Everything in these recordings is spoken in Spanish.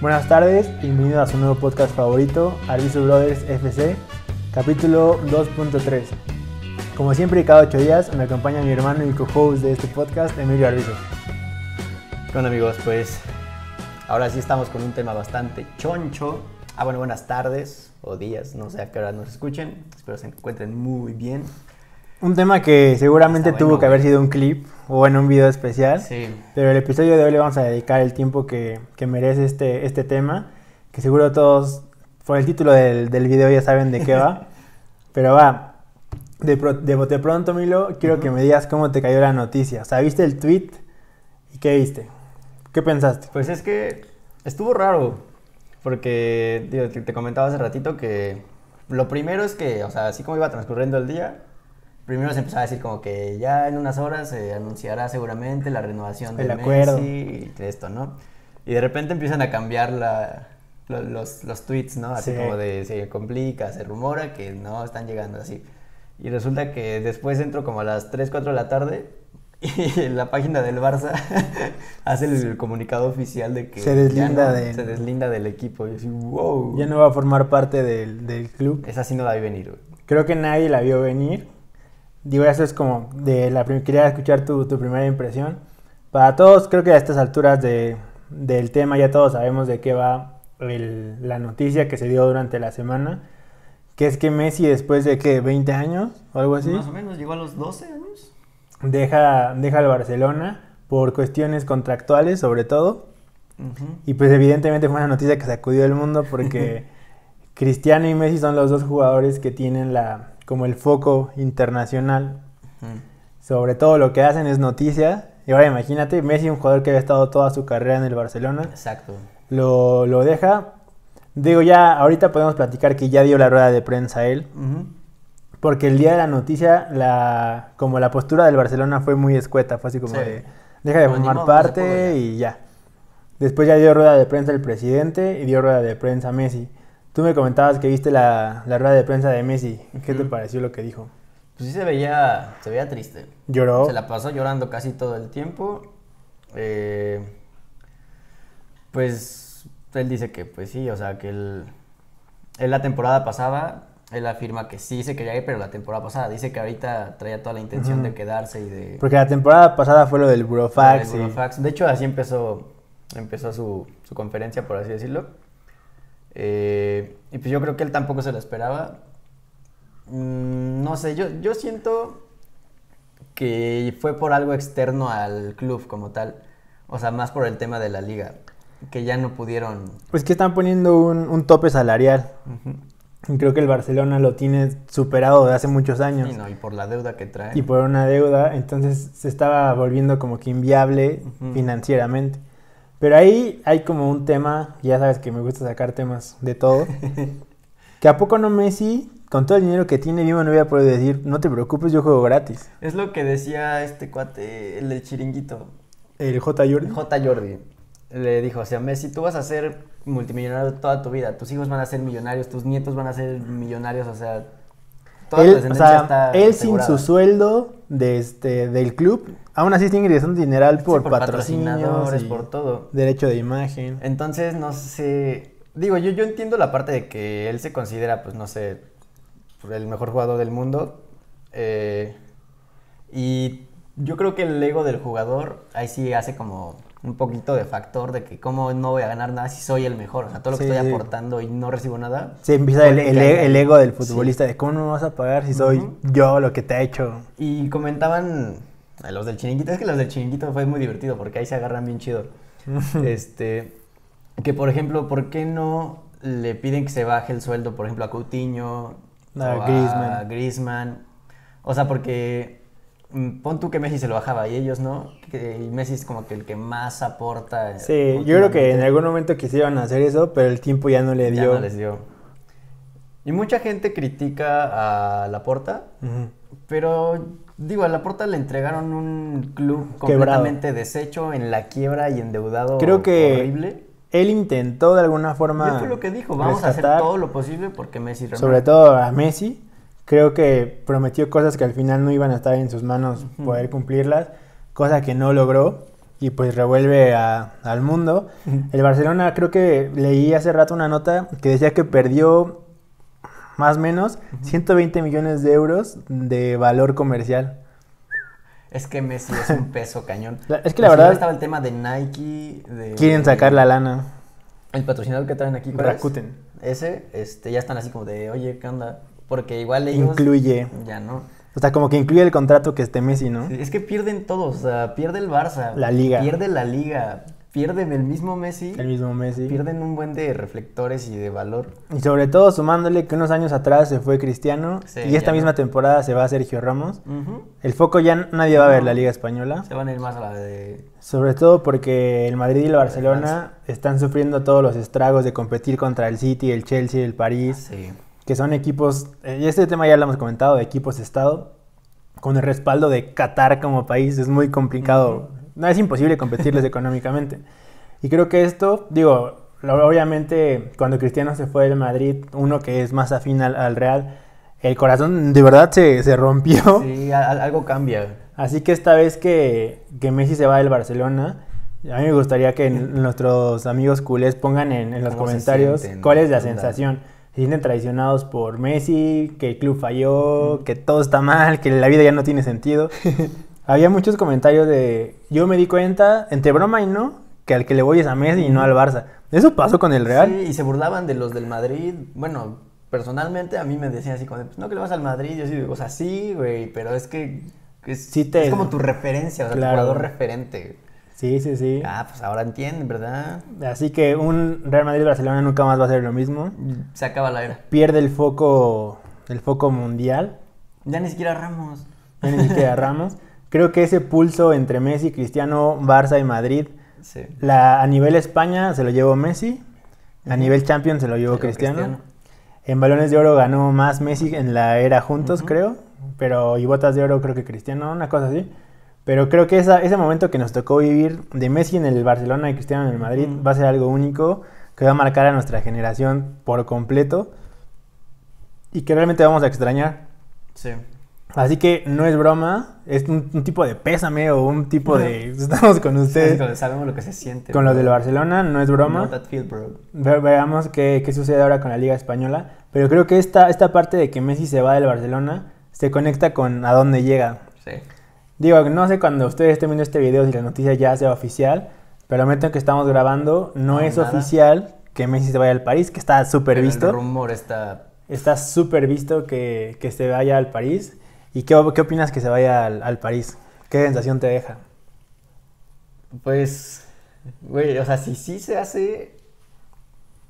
Buenas tardes, bienvenido a su nuevo podcast favorito, Arviso Brothers FC, capítulo 2.3. Como siempre cada ocho días me acompaña mi hermano y co-host de este podcast, Emilio Arviso. Bueno amigos, pues ahora sí estamos con un tema bastante choncho. Ah, bueno, buenas tardes o días, no sé a qué hora nos escuchen. Espero se encuentren muy bien. Un tema que seguramente tuvo que haber sido un clip o en un video especial. Sí. Pero el episodio de hoy le vamos a dedicar el tiempo que, que merece este, este tema, que seguro todos, por el título del, del video ya saben de qué va. Pero va, de, pro- de bote pronto, Milo, quiero que me digas cómo te cayó la noticia. O sea, ¿viste el tweet y qué viste? ¿Qué pensaste? Pues es que estuvo raro, porque digo, te comentaba hace ratito que lo primero es que, o sea, así como iba transcurriendo el día, primero se empezaba a decir como que ya en unas horas se anunciará seguramente la renovación de El. Messi y de esto, ¿no? Y de repente empiezan a cambiar la, lo- los, los tweets, ¿no? Así Sí. como de se complica, se rumora que no están llegando así. Y resulta que después entro como a las 3, 4 de la tarde y en la página del Barça hace el comunicado oficial de que Se deslinda no- del- se deslinda del equipo. Y así, wow. Ya no va a formar parte del, del club. Esa sí no la vi venir, güey. Creo que nadie la vio venir. Digo, eso es como de la quería escuchar tu, tu primera impresión. Para todos, creo que a estas alturas de- del tema ya todos sabemos de qué va el- la noticia que se dio durante la semana. Que es que Messi, después de que 20 años o algo así, Más o menos, llegó a los 12 años. deja, deja el Barcelona por cuestiones contractuales, sobre todo. Ujú. Y pues evidentemente fue una noticia que sacudió el mundo porque Cristiano y Messi son los dos jugadores que tienen la como el foco internacional sobre todo lo que hacen es noticia. Y ahora imagínate, Messi, un jugador que había estado toda su carrera en el Barcelona, Exacto. lo, lo deja. Digo, ya ahorita podemos platicar que ya dio la rueda de prensa él, porque el día de la noticia, la, como la postura del Barcelona fue muy escueta, fue así como Sí. de, deja de ni formar modo, parte y ya. Después ya dio rueda de prensa el presidente y dio rueda de prensa Messi. Tú me comentabas que viste la, la rueda de prensa de Messi. ¿Qué te pareció lo que dijo? Pues sí se veía, se veía triste. Lloró. Se la pasó llorando casi todo el tiempo. Eh, pues él dice que, pues sí, o sea, que él, él la temporada pasada, él afirma que sí se quería ir, pero la temporada pasada dice que ahorita traía toda la intención de quedarse y de... Porque la temporada pasada fue lo del Burofax. del y- Burofax. De hecho, así empezó, empezó su, su conferencia, por así decirlo. Eh, y pues yo creo que él tampoco se lo esperaba. Mm, no sé, yo, yo siento que fue por algo externo al club como tal. O sea, más por el tema de la liga. Que ya no pudieron. Pues que están poniendo un, un tope salarial. Y creo que el Barcelona lo tiene superado de hace muchos años. Y, no, y por la deuda que trae. Y por una deuda, entonces se estaba volviendo como que inviable financieramente. Pero ahí hay como un tema, ya sabes que me gusta sacar temas de todo, que a poco no Messi, con todo el dinero que tiene, yo no voy a poder decir, no te preocupes, yo juego gratis. Es lo que decía este cuate, el del chiringuito. El J. Jordi. J. Jordi le dijo, o sea, Messi, tú vas a ser multimillonario toda tu vida, tus hijos van a ser millonarios, tus nietos van a ser millonarios, o sea, toda Él, o descendencia sea, está él sin su sueldo de este, del club, aún así está ingresando dineral Sí, por, por patrocinadores, por todo. derecho de imagen. Entonces, no sé, digo, yo, yo entiendo la parte de que él se considera, pues, no sé, el mejor jugador del mundo, eh, y yo creo que el ego del jugador ahí sí hace como un poquito de factor de que cómo no voy a ganar nada si soy el mejor, o sea, todo lo que Sí, estoy sí. aportando y no recibo nada. Se empieza el, el ego del Sí. futbolista, de cómo no me vas a pagar si soy yo lo que te ha hecho. Y comentaban a los del chiringuito, es que los del chiringuito fue muy divertido porque ahí se agarran bien chido. este, que por ejemplo, ¿por qué no le piden que se baje el sueldo, por ejemplo, a Coutinho, A o Griezmann. a Griezmann? O sea, porque pon tú que Messi se lo bajaba y ellos no, que y Messi es como que el que más aporta. Sí, yo creo que en algún momento quisieron hacer eso, pero el tiempo ya no le Ya dio. no les dio. Y mucha gente critica a Laporta, pero digo, a Laporta le entregaron un club Quebrado. completamente deshecho, en la quiebra y endeudado Creo que horrible. él intentó de alguna Y forma. él fue lo que dijo, vamos a hacer todo lo posible porque Messi. Sobre todo a Messi. Creo que prometió cosas que al final no iban a estar en sus manos poder cumplirlas, cosa que no logró. y pues revuelve a- al mundo. El Barcelona creo que leí hace rato una nota que decía que perdió más o menos 120 millones de euros de valor comercial. Es que Messi es un peso cañón. La- es que la verdad- estaba el tema de Nike. De, Quieren sacar la lana. El patrocinador que traen aquí. ¿cuál es? Rakuten. Ese, este, ya están así como de, oye, ¿qué onda? Porque igual ellos. Incluye. Ya no. O sea, como que incluye el contrato que esté Messi, ¿no? Sí, Es que pierden todos, o sea, pierde el Barça. La Liga. Pierde la Liga. Pierden el mismo Messi. El mismo Messi. Pierden un buen de reflectores y de valor. Y sobre todo sumándole que unos años atrás se fue Cristiano Sí, y esta misma no. temporada se va Sergio Ramos. El foco ya nadie va a ver la Liga Española. Se van a ir más a la de. Sobre todo porque el Madrid y el Barcelona están sufriendo todos los estragos de competir contra el City, el Chelsea, el París, Sí. Que son equipos, eh, y este tema ya lo hemos comentado, de equipos Estado, con el respaldo de Qatar como país, es muy complicado, no es imposible competirles económicamente. Y creo que esto, digo, obviamente cuando Cristiano se fue del Madrid, uno que es más afín al, al Real, el corazón de verdad se, se rompió. Sí, a- a- algo cambia. Así que esta vez que, que Messi se va del Barcelona, a mí me gustaría que nuestros amigos culés pongan en, en los ¿Cómo se comentarios sienten? cuál es la sensación. Se sienten traicionados por Messi, que el club falló, que todo está mal, que la vida ya no tiene sentido. Había muchos comentarios de, yo me di cuenta, entre broma y no, que al que le voy es a Messi y no al Barça. Eso pasó con el Real. Sí, y se burlaban de los del Madrid. Bueno, personalmente a mí me decían así como, pues no que le vas al Madrid. Yo sí, o sea, sí, güey, pero es que es, Sí te- es como tu referencia, o sea, Claro. tu jugador referente. Sí, sí, sí. Ah, pues ahora entienden, ¿verdad? Así que un Real Madrid-Barcelona nunca más va a ser lo mismo. Se acaba la era. Pierde el foco, el foco mundial. Ya ni siquiera Ramos. ya ni siquiera Ramos. Creo que ese pulso entre Messi, Cristiano, Barça y Madrid, Sí. la, a nivel España se lo llevó Messi, a nivel Champions se lo llevó Se Cristiano. Cristiano. En Balones de Oro ganó más Messi en la era juntos, creo, pero y Botas de Oro creo que Cristiano, una cosa así. Pero creo que esa, ese momento que nos tocó vivir de Messi en el Barcelona y Cristiano en el Madrid Ujú. va a ser algo único que va a marcar a nuestra generación por completo y que realmente vamos a extrañar. Sí. Así que no es broma, es un, un tipo de pésame o un tipo de... Estamos con ustedes, Sí, sabemos lo que se siente. con los bro. del Barcelona, no es broma. Know that feel, bro. Ve- veamos qué, qué sucede ahora con la Liga Española. Pero creo que esta, esta parte de que Messi se va del Barcelona se conecta con a dónde llega. Sí. Digo, no sé cuando ustedes estén viendo este video si la noticia ya sea oficial, pero momento que estamos grabando no, No, es nada. oficial que Messi se vaya al París, que está súper visto. El rumor está. Está súper visto que, que se vaya al París. ¿Y qué, qué opinas que se vaya al, al París? ¿Qué sensación te deja? Pues. Güey, o sea, si sí se hace.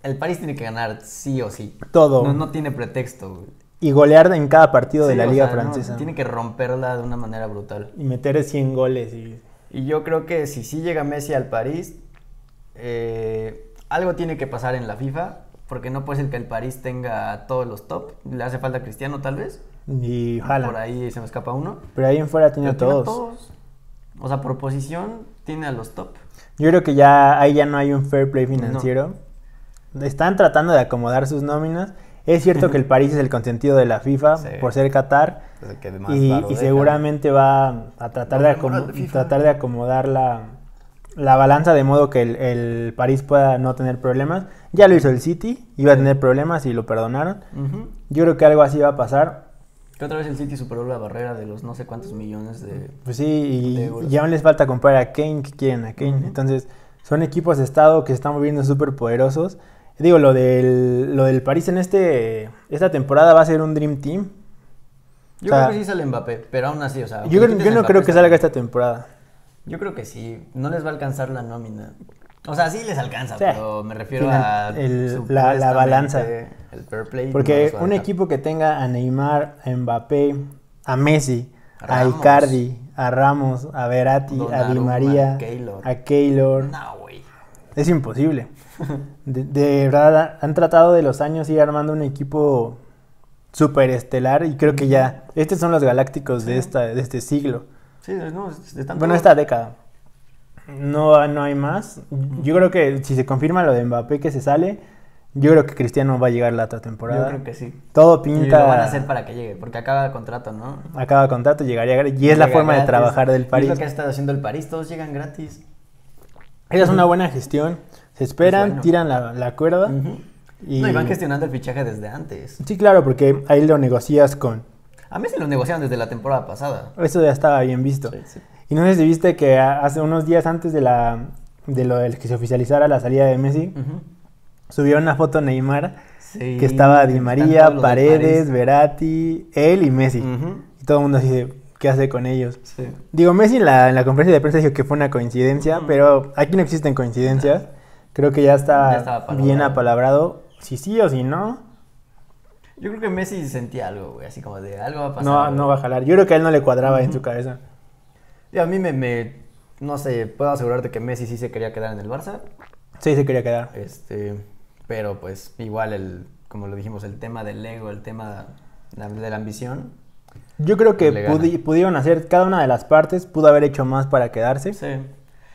El París tiene que ganar sí o sí. Todo. No, no tiene pretexto, güey. Y golear en cada partido de la Liga sea, no, Francesa. tiene que romperla de una manera brutal. Y meter 100 goles. Y... Y yo creo que si sí llega Messi al París, eh, algo tiene que pasar en la FIFA, porque no puede ser que el París tenga a todos los top. Le hace falta Cristiano, tal vez. Y Por Haaland. ahí se me escapa uno. Pero ahí en fuera tiene a Pero tiene a todos. O sea, por posición tiene a los top. Yo creo que ya ahí ya no hay un fair play financiero. Están tratando de acomodar sus nóminas. Es cierto que el París es el consentido de la FIFA Sí. por ser Qatar. Y, seguramente va a tratar, de, tratar de acomodar la, la balanza de modo que el, el París pueda no tener problemas. Ya lo hizo el City, iba a tener problemas y lo perdonaron. Yo creo que algo así va a pasar. Que otra vez el City superó la barrera de los no sé cuántos millones de... Pues sí, y, De euros. y aún les falta comprar a Kane, que quieren a Kane. Entonces, son equipos de estado que se están moviendo súper poderosos. Digo, lo del, lo del París en este esta temporada va a ser un Dream Team. Yo O sea, creo que sí sale Mbappé, pero aún así, o sea... Yo, yo no Mbappé, creo que salga esta temporada. Yo creo que sí, no les va a alcanzar la nómina. O sea, sí les alcanza, pero me refiero a... el- la- la balanza. El fair play. Porque no un equipo que tenga a Neymar, a Mbappé, a Messi, a. Icardi, a Ramos, a Verratti, a Di María, Keylor. a Keylor, No. Es imposible. De, de verdad, han tratado de los años ir armando un equipo súper estelar y creo que ya, estos son los galácticos de, esta, de este siglo. Sí, no, es- están Bueno, esta década. No, no hay más. Yo creo que si se confirma lo de Mbappé que se sale, yo creo que Cristiano va a llegar la otra temporada. Yo creo que sí. Todo Y pinta. lo van a hacer para que llegue, porque acaba contrato, ¿no? Acaba contrato, llegaría y es la forma de trabajar del Y París. Es lo que ha estado haciendo el París, todos llegan gratis. Esa es una buena gestión. Se esperan, bueno. tiran la, la cuerda. Y... No, y van gestionando el fichaje desde antes. Sí, claro, porque ahí lo negocias con... A Messi lo negociaron desde la temporada pasada. Eso ya estaba bien visto. Sí, sí. Y no sé si viste que hace unos días antes de la de lo del que se oficializara la salida de Messi, subieron una foto Neymar Sí, que estaba Di María, Paredes. Verratti, él y Messi. Y todo el mundo así de, ¿qué hace con ellos? Sí. Digo, Messi en la, en la conferencia de prensa dijo que fue una coincidencia, pero aquí no existen coincidencias. Creo que ya está Ya estaba apalabrado. bien apalabrado. Si sí o si no, Yo creo que Messi sentía algo, güey, así como de algo va a pasar. no, güey. no va a jalar. Yo creo que a él no le cuadraba en su cabeza. Y a mí me, me- no sé, puedo asegurarte que Messi sí se quería quedar en el Barça, Sí, se quería quedar. este, pero pues igual el, como lo dijimos, el tema del ego, el tema de la ambición. Yo creo que pudi- pudieron hacer cada una de las partes, pudo haber hecho más para quedarse. Sí.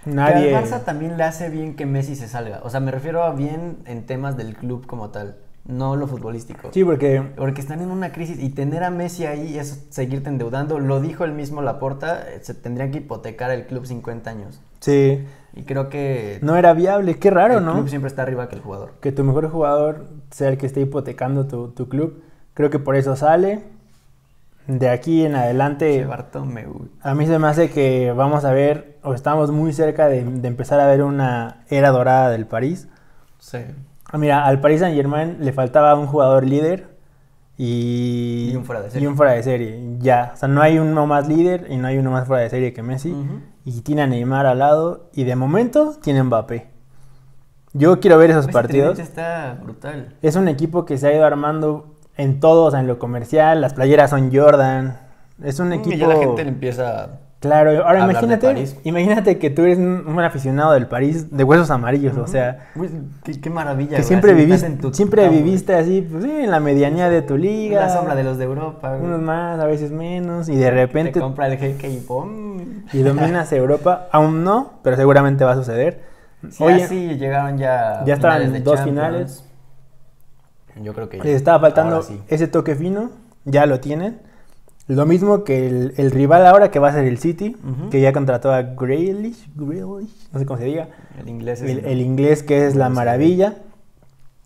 Nadie. Que al Barça también le hace bien que Messi se salga. O sea, me refiero a bien en temas del club como tal, no lo futbolístico. Sí, porque Porque están en una crisis y tener a Messi ahí es seguirte endeudando. Lo dijo el mismo Laporta, eh, se tendrían que hipotecar el club 50 años. sí, Y creo que no era viable. Qué raro, el ¿no? club siempre está arriba que el jugador. Que tu mejor jugador sea el que esté hipotecando tu, tu club. Creo que por eso sale. De aquí en adelante, a mí se me hace que vamos a ver, o estamos muy cerca de, de empezar a ver una era dorada del París. Sí. Ah, Mira, al Paris Saint Germain le faltaba un jugador líder y, Y un fuera de serie. y un fuera de serie. Ya, o sea, no hay uno más líder y no hay uno más fuera de serie que Messi. Y tiene a Neymar al lado y de momento tiene Mbappé. Yo quiero ver esos Ese partidos. tridente está brutal. Es un equipo que se ha ido armando en todo, o sea, en lo comercial, las playeras son Jordan. Es un equipo... Y ya la gente le empieza... Claro, ahora imagínate, imagínate que tú eres un, un aficionado del París de huesos amarillos, o sea, Uy, qué, qué maravilla. que siempre viviste, estás en tu siempre campo, viviste así, pues sí, en la medianía de tu liga. La sombra de los de Europa. güey. Unos más, a veces menos, y de Te repente compra el jeque y ¡pum! y dominas Europa, aún no, pero seguramente va a suceder. Sí, Oye, así llegaron ya. ya estaban dos Champions. finales. Yo creo que les estaba faltando sí. ese toque fino, ya lo tienen. Lo mismo que el, el rival ahora que va a ser el City, Ujú. que ya contrató a Grealish, Grealish, no sé cómo se diga, El inglés es. el, el inglés que es la maravilla.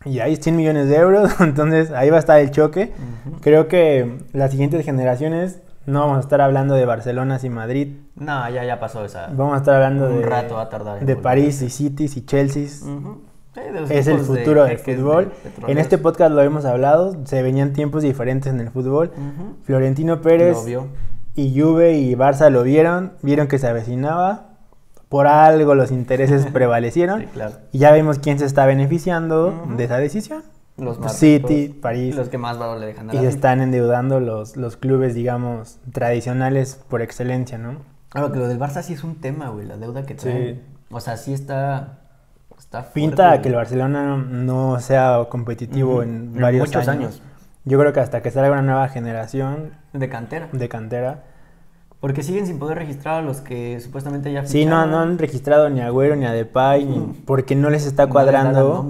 Y ahí 100 millones de euros, entonces ahí va a estar el choque. Ujú. Creo que las siguientes generaciones no vamos a estar hablando de Barcelona y Madrid, No, ya, ya pasó esa. vamos a estar hablando Un de, rato va a tardar en de volver. París y Cities y Chelsea. De los Es el de futuro del fútbol. de. En este podcast lo hemos hablado, se venían tiempos diferentes en el fútbol. Florentino Pérez y Juve y Barça lo vieron, vieron que se avecinaba, por algo los intereses prevalecieron Sí, claro. y ya vemos quién se está beneficiando de esa decisión. Los más City, ricos, París. Los que más valor le dejan a Y se están endeudando los, los clubes, digamos, tradicionales por excelencia, ¿no? Claro, que lo del Barça sí es un tema, güey, la deuda que Sí. traen. O sea, sí está. Está fuerte, Pinta que el Barcelona no sea competitivo en En varios muchos años. años. Yo creo que hasta que salga una nueva generación De cantera. de cantera. Porque siguen sin poder registrar a los que supuestamente ya Sí, no, ficharon. no han registrado ni a Agüero ni a Depay, porque no les está No les cuadrando.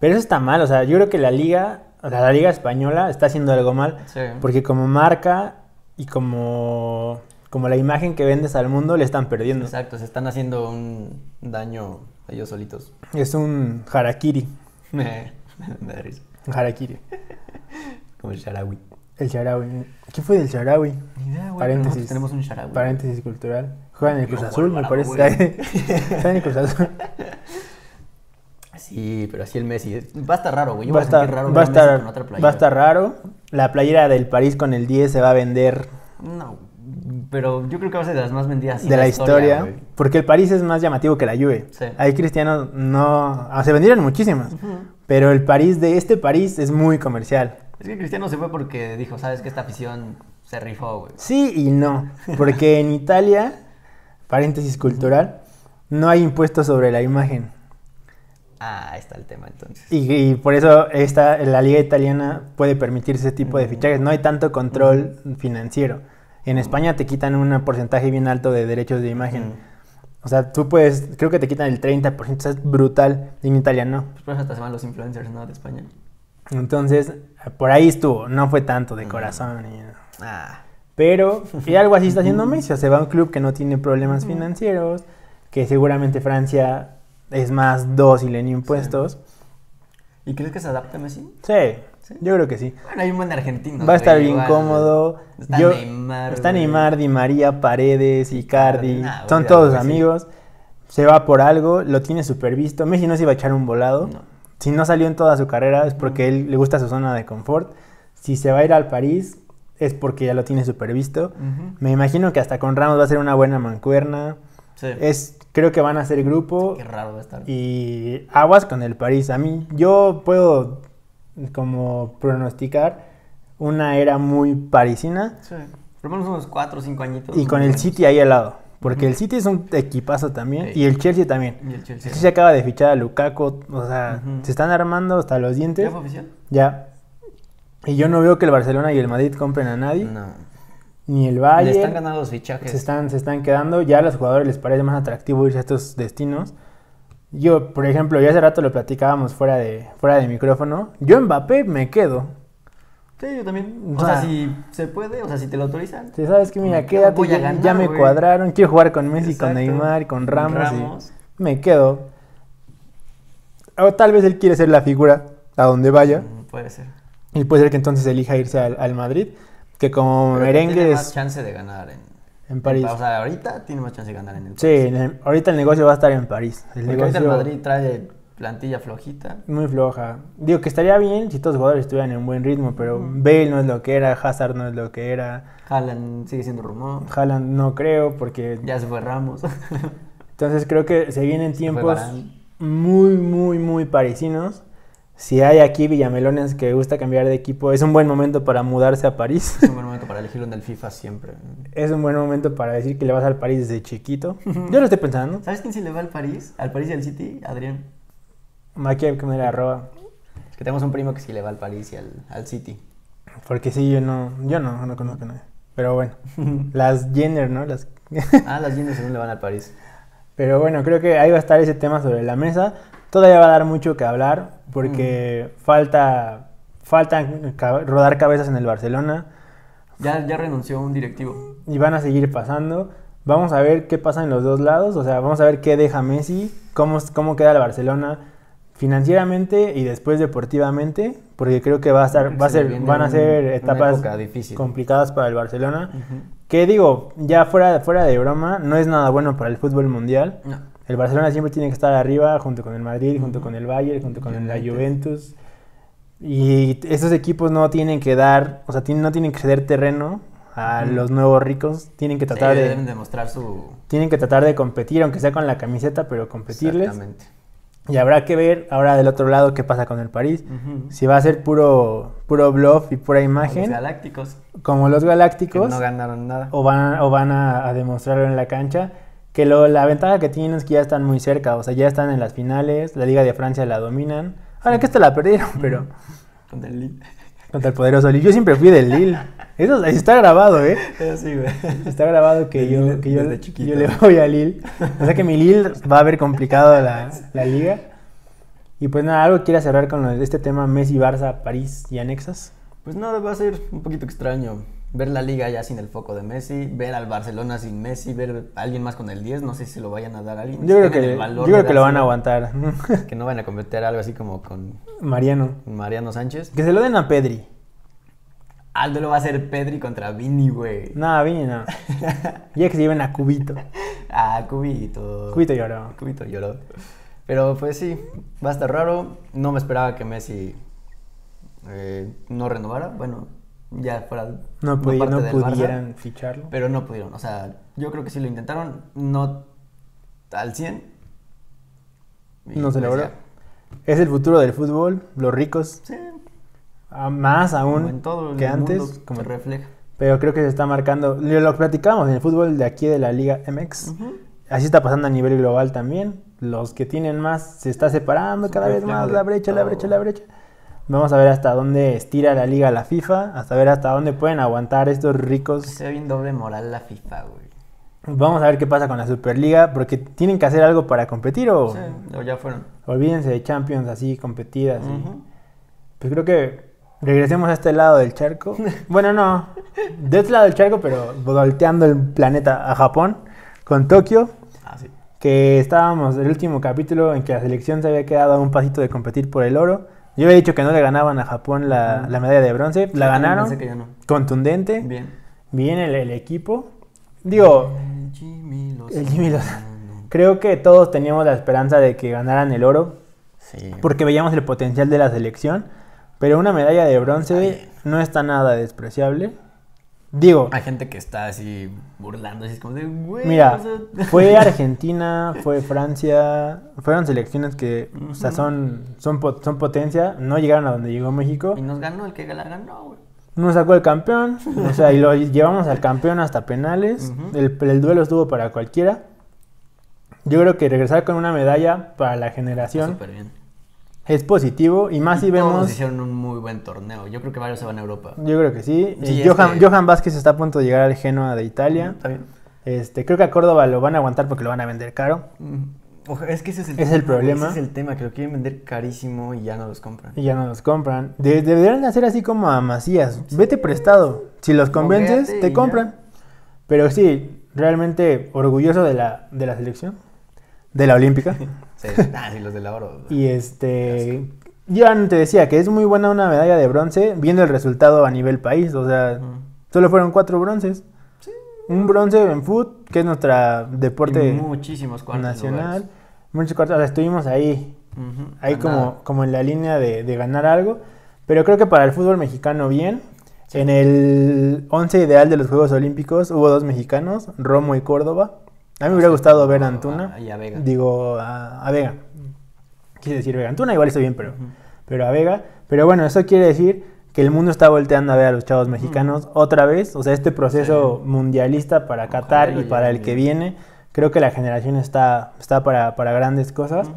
Pero eso está mal, o sea, yo creo que la liga, o sea, la liga española está haciendo algo mal, Sí. porque como marca y como, como la imagen que vendes al mundo le están perdiendo. Exacto, se están haciendo un daño ellos solitos. Es un harakiri, Me da risa. un harakiri. Como el Sharawi. El Sharawi. ¿Qué fue del Sharawi? Ni idea, güey. Paréntesis. Tenemos un Sharawi. Paréntesis cultural. Juega en el Cruz Azul, me parece. Está en el Cruz Azul. Sí, pero así el Messi. Va a estar raro, güey. Yo Va a a estar, raro va a a estar, con otra va a playera. estar raro. La playera del París con el 10 se va a vender No, pero yo creo que va a ser de las más vendidas de la historia, porque el París es más llamativo que la Juve. Sí. Ahí Cristiano no, ah, se vendieron muchísimas, pero el París de este París es muy comercial. Es que Cristiano se fue porque dijo, sabes que esta afición se rifó, güey. Sí y no, porque en Italia, paréntesis cultural, no hay impuestos sobre la imagen. Ah, ahí está el tema entonces. Y, y por eso esta, la liga italiana puede permitirse ese tipo de fichajes. No hay tanto control financiero. En España te quitan un porcentaje bien alto de derechos de imagen. O sea, tú puedes, creo que te quitan el 30%, o sea, es brutal. En Italia no. Pues por eso hasta se van los influencers, ¿no? De España. Entonces, por ahí estuvo. No fue tanto de corazón. y- Ah. Pero, y algo así está haciendo Messi. O se va a un club que no tiene problemas financieros, que seguramente Francia es más dócil en impuestos. ¿Y crees que se adapte Messi? Sí, ¿Sí? yo creo que sí. Bueno, hay un buen argentino. Va a estar bien igual. cómodo. Está Yo- Neymar. Está. Neymar, Di María, Paredes, Icardi. Nah, son todos sí. amigos. Se va por algo, lo tiene súper visto. Messi no se iba a echar un volado. No. Si no salió en toda su carrera es porque él le gusta su zona de confort. Si se va a ir al París es porque ya lo tiene súper visto. Me imagino que hasta con Ramos va a ser una buena mancuerna. Sí. Es, creo que van a ser grupo. Qué raro va a estar. Y aguas con el París. A mí, yo puedo como pronosticar una era muy parisina Sí. Por lo menos unos 4 o 5 añitos. y con el. City ahí al lado. Porque el City es un equipazo también Sí. y el Chelsea también. Y el El Chelsea. Chelsea acaba de fichar a Lukaku, o sea, se están armando hasta los dientes. ¿Ya fue oficial? Ya. Y yo no veo que el Barcelona y el Madrid compren a nadie, No. ni el Le Bayern. están ganando los fichajes. se están, se están quedando. Ya a los jugadores les parece más atractivo irse a estos destinos. Yo, por ejemplo, ya hace rato lo platicábamos fuera de, fuera de micrófono. Yo Mbappé me quedo. Sí, yo también. O O sea, sea, si se puede, o sea, si te lo autorizan. Si sabes que, mira, Me quédate, voy a ya, ganar, ya me güey. cuadraron. Quiero jugar con Messi, con. Neymar, con Con Ramos. y Ramos. me quedo. O tal vez él quiere ser la figura a donde vaya. Mm, Puede ser. Y puede ser que entonces elija irse al, al Madrid. Que como Pero merengue Tiene es más chance de ganar en, en París. O sea, ahorita tiene más chance de ganar en el Sí, París. en el- ahorita el negocio va a estar en París. El Porque ahorita el negocio Madrid trae plantilla flojita. muy floja. Digo que estaría bien si todos los jugadores estuvieran en buen ritmo, pero. Bale no es lo que era, Hazard no es lo que era, Haaland sigue siendo rumor. Haaland no creo, porque Ya se fue Ramos. entonces creo que se vienen tiempos muy, muy, muy parisinos. Si hay aquí villamelones que gusta cambiar de equipo, es un buen momento para mudarse a París. Es un buen momento para elegir un del FIFA siempre. es un buen momento para decir que le vas al París desde chiquito. Yo lo estoy pensando. ¿Sabes quién se le va al París? Al París y al City, Adrián. Aquí que me la roba. Es que tenemos un primo que sí le va al París y al, al City. Porque sí, yo no, yo no, no conozco a nadie. Pero bueno, las Jenner, ¿no? Las... ah, las Jenner según le van al París. Pero bueno, creo que ahí va a estar ese tema sobre la mesa. Todavía va a dar mucho que hablar porque falta faltan ca- rodar cabezas en el Barcelona Ya, ya renunció un directivo. y van a seguir pasando. Vamos a ver qué pasa en los dos lados, o sea, vamos a ver qué deja Messi, cómo, cómo queda el Barcelona financieramente y después deportivamente, porque creo que va a estar, va a ser, van a ser etapas complicadas para el Barcelona. Ujú. Que digo, ya fuera, fuera de broma, no es nada bueno para el fútbol mundial. No. El Barcelona siempre tiene que estar arriba, junto con el Madrid, junto con el Bayern, junto con la. Juventus. Y esos equipos no tienen que dar, o sea, no tienen que ceder terreno a los nuevos ricos. Tienen que Sí, tratar deben de, demostrar su... tienen que tratar de competir, aunque sea con la camiseta, pero competirles. Exactamente. Y habrá que ver ahora del otro lado qué pasa con el París. Si va a ser puro, puro bluff y pura Los imagen, Galácticos. como los Que Galácticos. no ganaron nada. o van, o van a, a demostrarlo en la cancha. Que lo, la ventaja que tienen es que ya están muy cerca, o sea, ya están en las finales, la Liga de Francia la dominan. Ahora que esta la perdieron, pero Contra el Lille. contra el poderoso Lille. Yo siempre fui del Lille. Eso está grabado, ¿eh? Sí, güey. Está grabado que yo, que yo, le voy a Lille. O sea que mi Lille va a haber complicado la, la liga. Y pues nada, algo quiera cerrar con este tema Messi, Barça, París y anexas. Pues no, va a ser un poquito extraño ver la liga ya sin el foco de Messi, ver al Barcelona sin Messi, ver a alguien más con el 10, no sé si se lo vayan a dar a alguien. Yo creo que, el valor yo creo que lo van a aguantar. Que no van a cometer algo así como con Mariano. Mariano Sánchez. Que se lo den a Pedri. Aldo lo va a hacer Pedri contra Vini, güey. No, Vini no. Ya que se lleven a Cubito. Ah, Cubito. Cubito lloró. Cubito lloró. Pero pues sí, va a estar raro. No me esperaba que Messi eh, no renovara. Bueno, ya fuera No, pudi- parte no del Barça. pudieran ficharlo. Pero no pudieron. O sea, yo creo que sí lo intentaron. No al 100. Y No se pues logró. Es el futuro del fútbol, los ricos, Sí. a- más Como aún en todo el que antes. mundo como- se refleja. pero creo que se está marcando, lo, lo platicamos en el fútbol de aquí de la Liga MX. Así está pasando a nivel global también. Los que tienen más se está separando cada vez más la brecha, la brecha, la brecha. Vamos a ver hasta dónde estira la liga la FIFA, hasta ver hasta dónde pueden aguantar estos ricos. Se ve bien doble moral la FIFA, güey. Vamos a ver qué pasa con la Superliga, porque tienen que hacer algo para competir o Sí, o ya fueron. olvídense de Champions así, competidas. y- Ujú. Pues creo que regresemos a este lado del charco. Bueno, no, de este lado del charco, pero volteando el planeta a Japón, con Tokio, Ah, sí. que estábamos el último capítulo en que la selección se había quedado a un pasito de competir por el oro. Yo había dicho que no le ganaban a Japón la, medalla de bronce. La ganaron. que. Contundente. Bien. Bien el, el equipo. Digo, El Jimmy Lozano. el Jimmy Lozano. creo que todos teníamos la esperanza de que ganaran el oro. Sí. Porque veíamos el potencial de la selección. Pero una medalla de bronce no está nada despreciable. Digo, Hay gente que está así burlando, así como de, güey. Mira, o sea- fue Argentina, fue Francia, fueron selecciones que, o sea, son, son, son potencia, no llegaron a donde llegó México, Y nos ganó el que la ganó, güey. nos sacó el campeón, o sea, y lo llevamos al campeón hasta penales, Ujú. el, el duelo estuvo para cualquiera. Yo creo que regresar con una medalla para la generación Súper bien. Es positivo y más si Y todos vemos, hicieron un muy buen torneo. Yo creo que varios se van a Europa. yo creo que sí, Sí, Eh, Johan, que- Johan Vázquez está a punto de llegar al Genoa de Italia, Está bien. este, creo que a Córdoba lo van a aguantar porque lo van a vender caro. Oja- Es que ese es el, Es el problema. Ese es el tema, que lo quieren vender carísimo y ya no los compran. Y ya no los compran. De- deberían de hacer así como a Macías. Vete prestado. Si los convences, te compran. Pero sí, realmente orgulloso de la, de la selección. De la olímpica. Sí, ah, sí, los del oro. y este... Yo te decía que es muy buena una medalla de bronce viendo el resultado a nivel país. O sea, solo fueron cuatro bronces. Un bronce en foot, que es nuestra Y deporte muchísimos cuartos nacional. Muchos cuartos, o sea, estuvimos ahí ahí como, como en la línea de, de ganar algo. Pero creo que para el fútbol mexicano bien. En el 11 ideal de los Juegos Olímpicos hubo dos mexicanos, Romo y Córdoba. A mí me hubiera gustado ver a Antuna. Y a Vega. Digo, a, a Vega. Quise decir Vega. Antuna igual está bien, pero, pero a Vega. Pero bueno, eso quiere decir que el mundo está volteando a ver a los chavos mexicanos otra vez. O sea, este proceso Sí. mundialista para Qatar y para el que viene. Creo que la generación está, está para, para grandes cosas.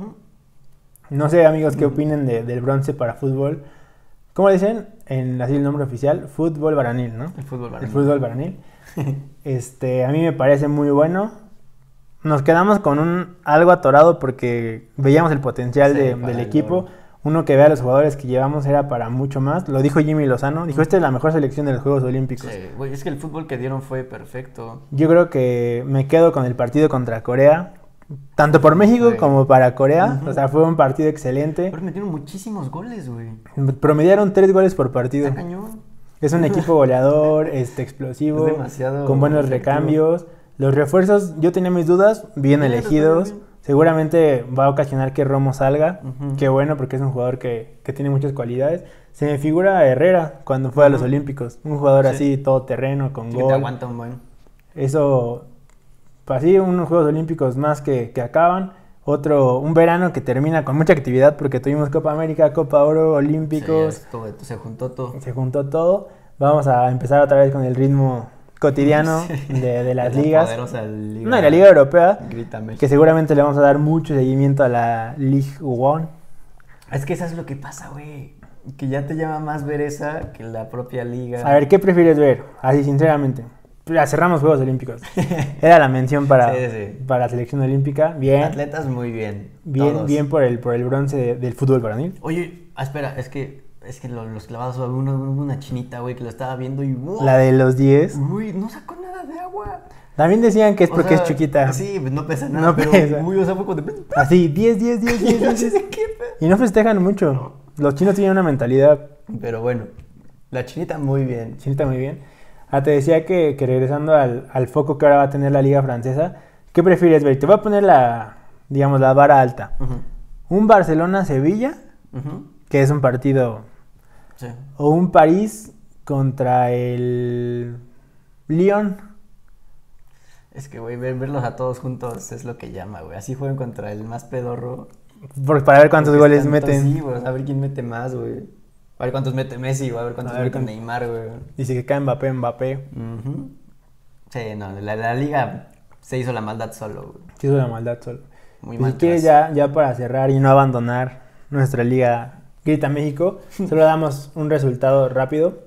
No sé, amigos, qué opinen de- del bronce para fútbol. ¿Cómo dicen? En así el nombre oficial, fútbol varonil, ¿no? El fútbol El varonil. fútbol varonil. Este, a mí me parece muy bueno. Nos quedamos con un algo atorado porque veíamos el potencial Sí, de- para del el equipo. Uno que vea a los jugadores que llevamos era para mucho más. Lo dijo Jimmy Lozano. Dijo, esta es la mejor selección de los Juegos Olímpicos. Sí, güey, es que el fútbol que dieron fue perfecto. Yo creo que me quedo con el partido contra Corea. Tanto por México como para Corea. O sea, fue un partido excelente. Pero metieron muchísimos goles, güey. Promediaron tres goles por partido. Cañón. Es un equipo goleador, este, explosivo, Es demasiado con buenos efectivo. recambios. Los refuerzos, yo tenía mis dudas, bien elegidos. bien. Seguramente va a ocasionar que Romo salga. Qué bueno, porque es un jugador que, que tiene muchas cualidades. Se me figura a Herrera cuando fue a los. Olímpicos. Un jugador Sí. así, todo terreno, con Sí, que te gol. aguanta un buen. Eso, pues así, unos Juegos Olímpicos más que, que acaban. Otro, un verano que termina con mucha actividad porque tuvimos Copa América, Copa Oro, Olímpicos. Sí, se juntó todo. Se juntó todo. Vamos a empezar otra vez con el ritmo cotidiano de, de las La ligas. liga. No, de la Liga Europea, que seguramente le vamos a dar mucho seguimiento a la League One. Es que eso es lo que pasa, güey. Que ya te llama más ver esa que la propia liga. A ver, ¿qué prefieres ver? Así, sinceramente. Ya cerramos Juegos Olímpicos. Era la mención para, Sí, sí. para la selección olímpica. Bien, Atletas muy bien. bien, todos. bien por el, por el bronce de- del fútbol varonil. Oye, ah, espera, es que es que lo- los clavados hubo una, una chinita, güey, que lo estaba viendo y ¡wow! La de los 10. Uy, no sacó nada de agua. También decían que es O porque sea, es chiquita. Sí, pues no pesa nada. No pero, pesa. Uy, o sea, fue como de. Así, 10, 10, 10, 10, Y yo 10, así 10. de, ¿qué pedo? Y no festejan mucho. Los chinos tienen una mentalidad Pero bueno, la chinita muy bien. Chinita muy bien. Ah, te decía que, que regresando al, al foco que ahora va a tener la liga francesa, ¿qué prefieres ver? Te voy a poner la, digamos, la vara alta. Ujú, Un Barcelona-Sevilla, ujú, que es un partido, Sí. o un París contra el Lyon. Es que, güey, ver- verlos a todos juntos es lo que llama, güey. Así juegan contra el más pedorro. Por- para ver cuántos goles meten. Sí, güey, a ver quién mete más, güey. A ver cuántos mete Messi, güey, a ver cuántos A ver mete Neymar, güey. Dice que cae Mbappé, Mbappé. Ujú. Sí, no, la, la liga se hizo la maldad solo, güey. Sí, hizo la maldad solo. Muy Y mal. si quieres ya, ya para cerrar y no abandonar nuestra liga Grita México, solo damos un resultado rápido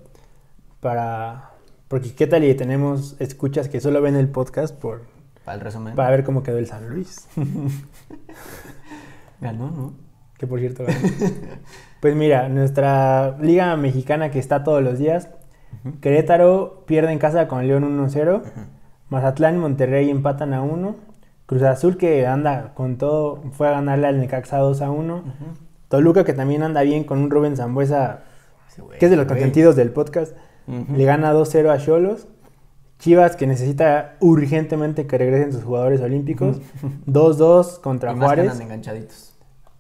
para... Porque qué tal y tenemos escuchas que solo ven el podcast por, Para el resumen. para ver cómo quedó el San Luis. Ganó, ¿no? Que por cierto... ganó. pues mira, nuestra liga mexicana que está todos los días. Querétaro pierde en casa con León 1-0. Ujú. Mazatlán y Monterrey empatan a 1. Cruz Azul que anda con todo, fue a ganarle al Necaxa 2 a 1. Toluca que también anda bien con un Rubén Zambuesa, que es de los güey. consentidos del podcast. Le gana 2-0 a Cholos. Chivas que necesita urgentemente que regresen sus jugadores olímpicos. 2-2 contra Y más Juárez. enganchaditos.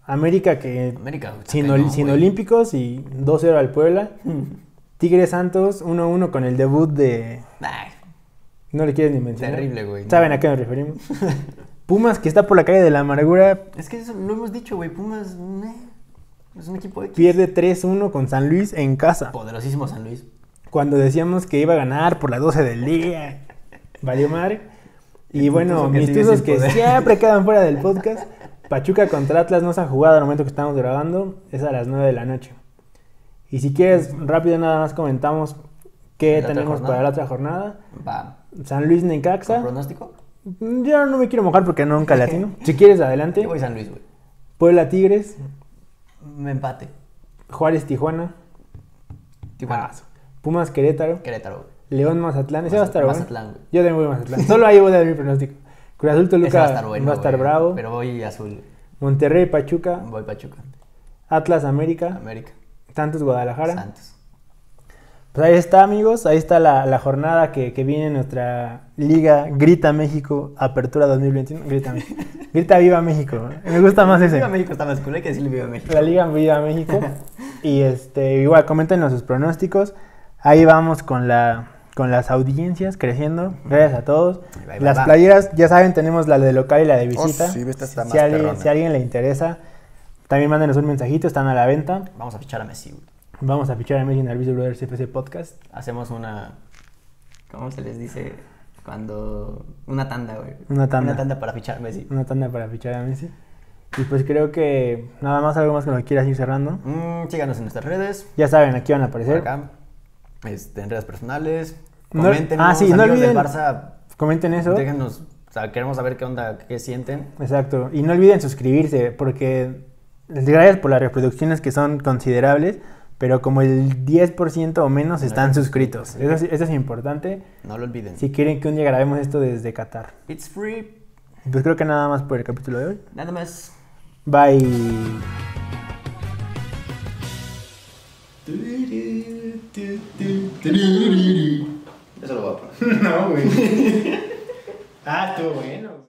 América que América, sin, ol- sin olímpicos y 2-0 al Puebla. Tigres Santos 1-1 con el debut de... Ay, No le quieres ni mencionar. terrible, güey. ¿Saben a qué nos referimos? Pumas que está por la calle de la amargura Es que eso lo hemos dicho, güey. Pumas, meh, es un equipo X. pierde 3-1 con San Luis en casa. Poderosísimo San Luis. Cuando decíamos que iba a ganar por las 12 del día. Valió madre. Y bueno, mis tuzos que poder. siempre quedan fuera del podcast. Pachuca contra Atlas no se ha jugado al momento que estamos grabando. Es a las 9 de la noche. Y si quieres, rápido nada más comentamos qué ¿La otra tenemos para la otra jornada. Va. San Luis ¿Con Necaxa. pronóstico? Yo no me quiero mojar porque nunca le atino. Si quieres, adelante. Yo voy San Luis, güey. Puebla Tigres. Me empate. Juárez Tijuana. Tijuana. Ah, Pumas Querétaro. Querétaro, güey. León Mazatlán. Ese va a estar bueno. Mazatlán, güey. Yo también voy a Mazatlán. Solo ahí voy a dar mi pronóstico. Cruz Azul Toluca Ese va a estar bueno. va a estar güey. bravo. Pero voy azul. Monterrey Pachuca. Voy Pachuca. Atlas América. América. Santos Guadalajara. Santos. Pues ahí está, amigos. Ahí está la, la jornada que, que viene en nuestra Liga Grita México Apertura 2021. Grita México. Grita Viva México. Me gusta más ese. Viva México está más cool, hay que decirle Viva México. La Liga Viva México. Y este, igual, coméntenos sus pronósticos. Ahí vamos con la con las audiencias creciendo. Gracias a todos. Va, Las va. playeras, ya saben, tenemos la de local y la de visita. sí, esta está si, más a alguien, si a alguien le interesa, también mándenos un mensajito, están a la venta. Vamos a fichar a Messi. Vamos a fichar a Messi en el Visual Brothers FC Podcast. Hacemos una. ¿Cómo se les dice? Cuando. Una tanda, güey. Una tanda. Una tanda para fichar a Messi. Una tanda para fichar a Messi. Y pues creo que nada más, algo más que lo quieras ir cerrando. Mm, síganos en nuestras redes. Ya saben, aquí van a Por aparecer. acá. Este, en redes personales. No- Coméntenos, ah, sí, no olviden- del Barça. Comenten eso. Déjenos. O sea, queremos saber qué onda, qué sienten. Exacto. Y no olviden suscribirse, porque gracias por las reproducciones que son considerables, pero como el 10% o menos No están suscritos. Eso es, eso es importante No lo olviden. si quieren que un día grabemos esto desde Qatar. It's free. Pues creo que nada más por el capítulo de hoy. Nada más. Bye. Eso lo voy a poner. No, güey. ah, estuvo bueno.